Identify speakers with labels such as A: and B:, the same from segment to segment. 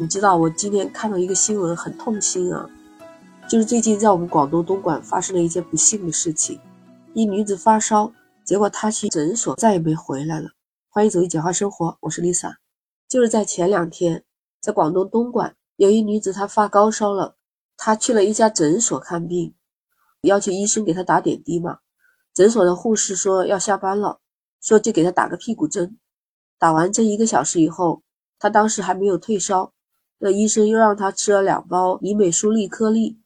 A: 你知道我今天看到一个新闻，很痛心啊，就是最近在我们广东东莞发生了一件不幸的事情，一女子发烧，结果她去诊所再也没回来了。欢迎走进简化生活，我是 Lisa。就是在前两天，在广东东莞有一女子她发高烧了，她去了一家诊所看病，要求医生给她打点滴嘛。诊所的护士说要下班了，说就给她打个屁股针。打完针一个小时以后，她当时还没有退烧。那医生又让他吃了两包尼美舒利颗粒，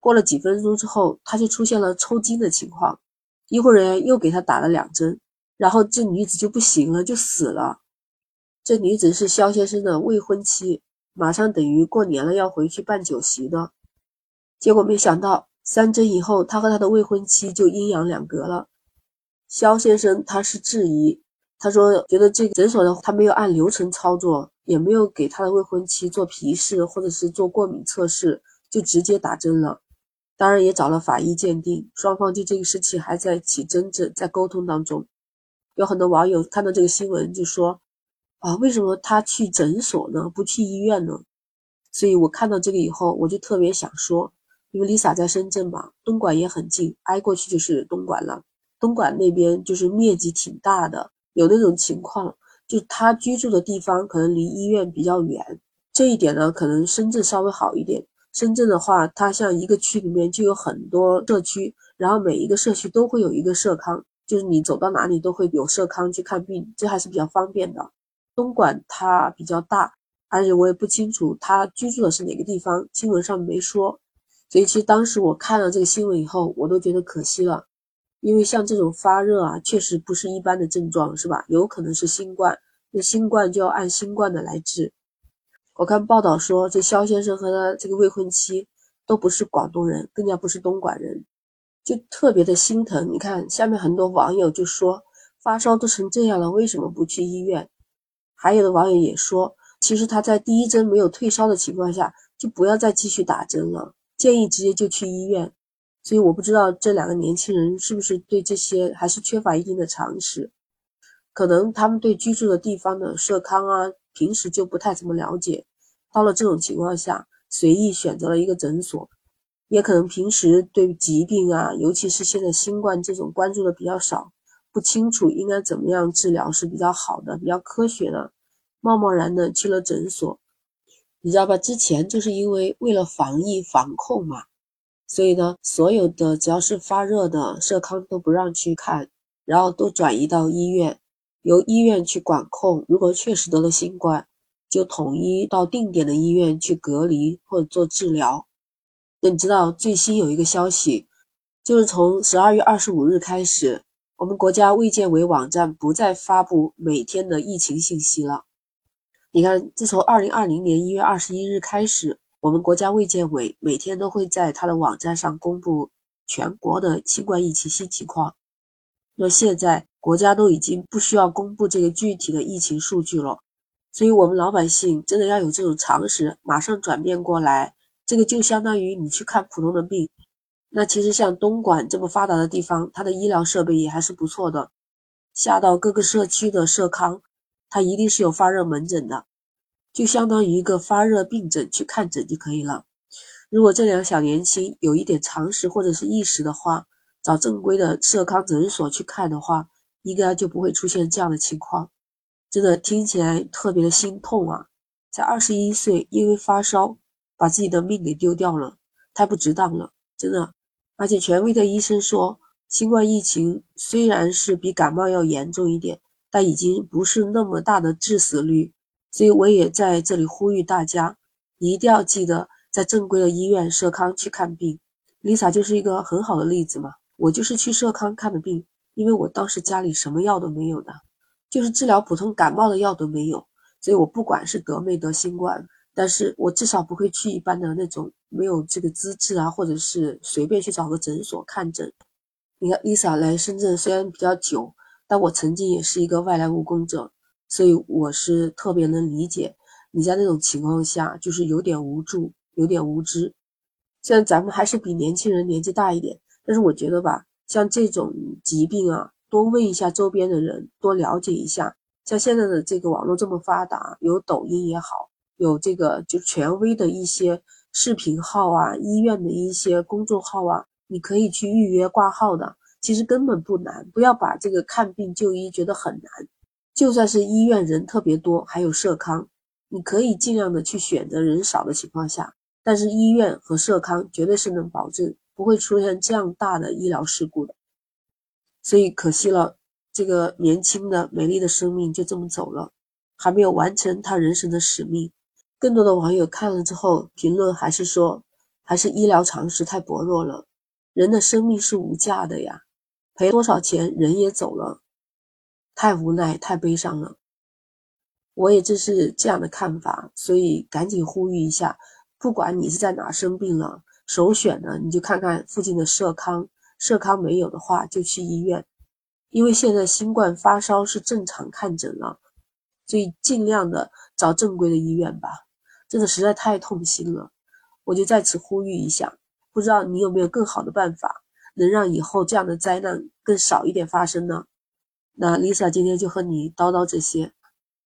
A: 过了几分钟之后，他就出现了抽筋的情况。医护人员又给他打了两针，然后这女子就不行了，就死了。这女子是肖先生的未婚妻，马上等于过年了要回去办酒席的，结果没想到三针以后，他和他的未婚妻就阴阳两隔了。肖先生他是质疑，他说觉得这个诊所的他没有按流程操作。也没有给他的未婚妻做皮试或者是做过敏测试，就直接打针了。当然也找了法医鉴定，双方就这个事情还在起争执，在沟通当中。有很多网友看到这个新闻就说：“啊，为什么他去诊所呢？不去医院呢？”所以我看到这个以后，我就特别想说，因为 Lisa 在深圳嘛，东莞也很近，挨过去就是东莞了。东莞那边就是面积挺大的，有那种情况。就他居住的地方可能离医院比较远，这一点呢，可能深圳稍微好一点。深圳的话，它像一个区里面就有很多社区，然后每一个社区都会有一个社康，就是你走到哪里都会有社康去看病，这还是比较方便的。东莞它比较大，而且我也不清楚他居住的是哪个地方，新闻上没说。所以其实当时我看了这个新闻以后，我都觉得可惜了。因为像这种发热啊，确实不是一般的症状，是吧？有可能是新冠，那新冠就要按新冠的来治。我看报道说，这肖先生和他这个未婚妻都不是广东人，更加不是东莞人，就特别的心疼。你看下面很多网友就说，发烧都成这样了，为什么不去医院？还有的网友也说，其实他在第一针没有退烧的情况下，就不要再继续打针了，建议直接就去医院。所以我不知道这两个年轻人是不是对这些还是缺乏一定的常识，可能他们对居住的地方的社康啊，平时就不太怎么了解，到了这种情况下随意选择了一个诊所，也可能平时对疾病啊，尤其是现在新冠这种关注的比较少，不清楚应该怎么样治疗是比较好的、比较科学的，贸贸然的去了诊所，你知道吧？之前就是因为为了防疫防控嘛。所以呢，所有的只要是发热的社康都不让去看，然后都转移到医院，由医院去管控。如果确实得了新冠，就统一到定点的医院去隔离或者做治疗。那你知道最新有一个消息，就是从十二月二十五日开始，我们国家卫健委网站不再发布每天的疫情信息了。你看，自从二零二零年一月二十一日开始。我们国家卫健委每天都会在它的网站上公布全国的新冠疫情新情况。那现在国家都已经不需要公布这个具体的疫情数据了，所以我们老百姓真的要有这种常识，马上转变过来。这个就相当于你去看普通的病。那其实像东莞这么发达的地方，它的医疗设备也还是不错的。下到各个社区的社康，它一定是有发热门诊的。就相当于一个发热病诊去看诊就可以了。如果这两小年轻有一点常识或者是意识的话，找正规的社康诊所去看的话，应该就不会出现这样的情况。真的听起来特别的心痛啊！才二十一岁，因为发烧把自己的命给丢掉了，太不值当了，真的。而且权威的医生说，新冠疫情虽然是比感冒要严重一点，但已经不是那么大的致死率。所以我也在这里呼吁大家，一定要记得在正规的医院社康去看病。Lisa 就是一个很好的例子嘛，我就是去社康看的病，因为我当时家里什么药都没有的，就是治疗普通感冒的药都没有，所以我不管是得没得新冠，但是我至少不会去一般的那种没有这个资质啊，或者是随便去找个诊所看诊。你看 Lisa 来深圳虽然比较久，但我曾经也是一个外来务工者。所以我是特别能理解你在那种情况下，就是有点无助，有点无知。虽然咱们还是比年轻人年纪大一点，但是我觉得吧，像这种疾病啊，多问一下周边的人，多了解一下。像现在的这个网络这么发达，有抖音也好，有这个就权威的一些视频号啊，医院的一些公众号啊，你可以去预约挂号的。其实根本不难，不要把这个看病就医觉得很难。就算是医院人特别多，还有社康，你可以尽量的去选择人少的情况下。但是医院和社康绝对是能保证不会出现这样大的医疗事故的。所以可惜了，这个年轻的美丽的生命就这么走了，还没有完成他人生的使命。更多的网友看了之后评论还是说，还是医疗常识太薄弱了，人的生命是无价的呀。赔多少钱，人也走了，太无奈，太悲伤了。我也正是这样的看法，所以赶紧呼吁一下，不管你是在哪生病了，首选呢你就看看附近的社康，社康没有的话就去医院，因为现在新冠发烧是正常看诊了，所以尽量的找正规的医院吧。真的实在太痛心了，我就在此呼吁一下，不知道你有没有更好的办法？能让以后这样的灾难更少一点发生呢？那 Lisa 今天就和你叨叨这些，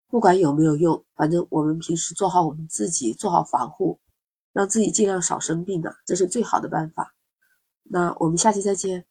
A: 不管有没有用，反正我们平时做好我们自己，做好防护，让自己尽量少生病的，这是最好的办法。那我们下期再见。